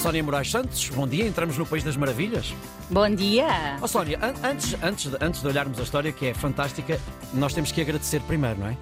Sónia Moraes Santos, bom dia, entramos no País das Maravilhas. Bom dia! Oh, Sónia, an antes, antes, de, antes de olharmos a história, que é fantástica, nós temos que agradecer primeiro, não é?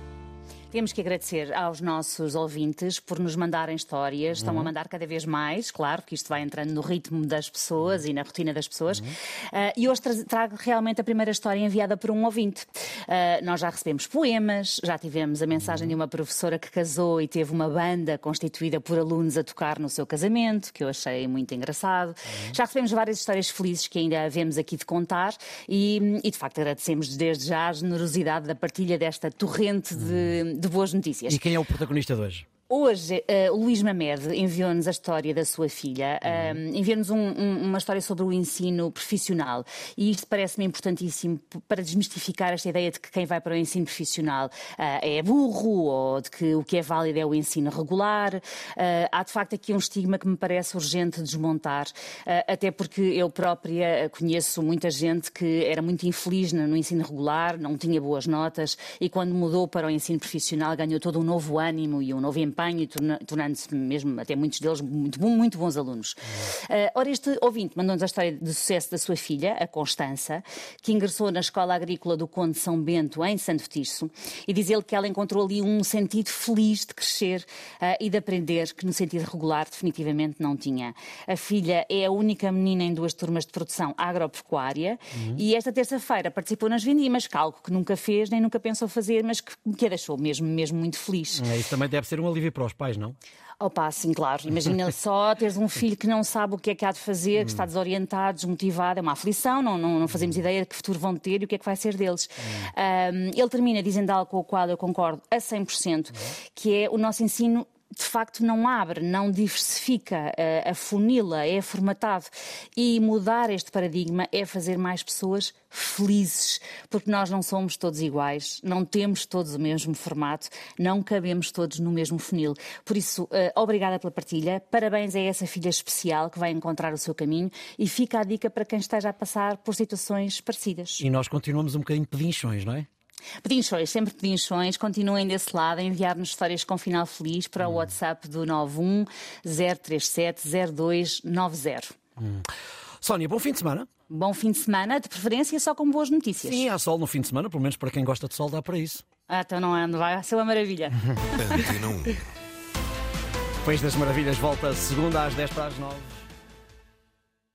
Temos que agradecer aos nossos ouvintes por nos mandarem histórias. Estão a mandar cada vez mais, claro, que isto vai entrando no ritmo das pessoas e na rotina das pessoas. Uh, e hoje trago realmente a primeira história enviada por um ouvinte. Uh, nós já recebemos poemas, já tivemos a mensagem de uma professora que casou e teve uma banda constituída por alunos a tocar no seu casamento, que eu achei muito engraçado. Já recebemos várias histórias felizes que ainda havemos aqui de contar e, e de facto agradecemos desde já a generosidade da partilha desta torrente de de boas notícias. E quem é o protagonista de hoje? Hoje, uh, o Luís Mamed enviou-nos a história da sua filha, uh, enviou-nos um, um, uma história sobre o ensino profissional. E isto parece-me importantíssimo para desmistificar esta ideia de que quem vai para o ensino profissional uh, é burro ou de que o que é válido é o ensino regular. há de facto aqui um estigma que me parece urgente desmontar, até porque eu própria conheço muita gente que era muito infeliz no ensino regular, não tinha boas notas e quando mudou para o ensino profissional ganhou todo um novo ânimo e um novo empenho empenho e tornando-se mesmo, até muitos deles, muito, muito bons alunos. Uh, ora, este ouvinte mandou-nos a história de sucesso da sua filha, a Constança, que ingressou na Escola Agrícola do Conde São Bento, em Santo Tirso, e diz ele que ela encontrou ali um sentido feliz de crescer uh, e de aprender, que no sentido regular definitivamente não tinha. A filha é a única menina em duas turmas de produção agropecuária uhum. e esta terça-feira participou nas vindimas, algo que nunca fez nem nunca pensou fazer, mas que, que a deixou mesmo, mesmo muito feliz. É, isso também deve ser um alívio para os pais, não? Opa, sim, claro. Imagina só teres um filho que não sabe o que é que há de fazer, que está desorientado, desmotivado. É uma aflição, não, não, não fazemos ideia de que futuro vão ter e o que é que vai ser deles. Um, ele termina dizendo algo com o qual eu concordo a 100%, que é o nosso ensino de facto não abre, não diversifica, uh, afunila, é formatado. E mudar este paradigma é fazer mais pessoas felizes, porque nós não somos todos iguais, não temos todos o mesmo formato, não cabemos todos no mesmo funil. Por isso, uh, obrigada pela partilha, parabéns a essa filha especial que vai encontrar o seu caminho e fica a dica para quem esteja a passar por situações parecidas. E nós continuamos um bocadinho pedinchões, não é? Pedinchões, sempre pedinchões, continuem desse lado a enviar-nos histórias com final feliz para o. WhatsApp do 91 037 0290. Hum. Sónia, bom fim de semana. Bom fim de semana, de preferência só com boas notícias. Sim, há sol no fim de semana, pelo menos para quem gosta de sol dá para isso. Ah, então não ando, vai ser uma maravilha. País das Maravilhas volta segunda às 10 para as 9.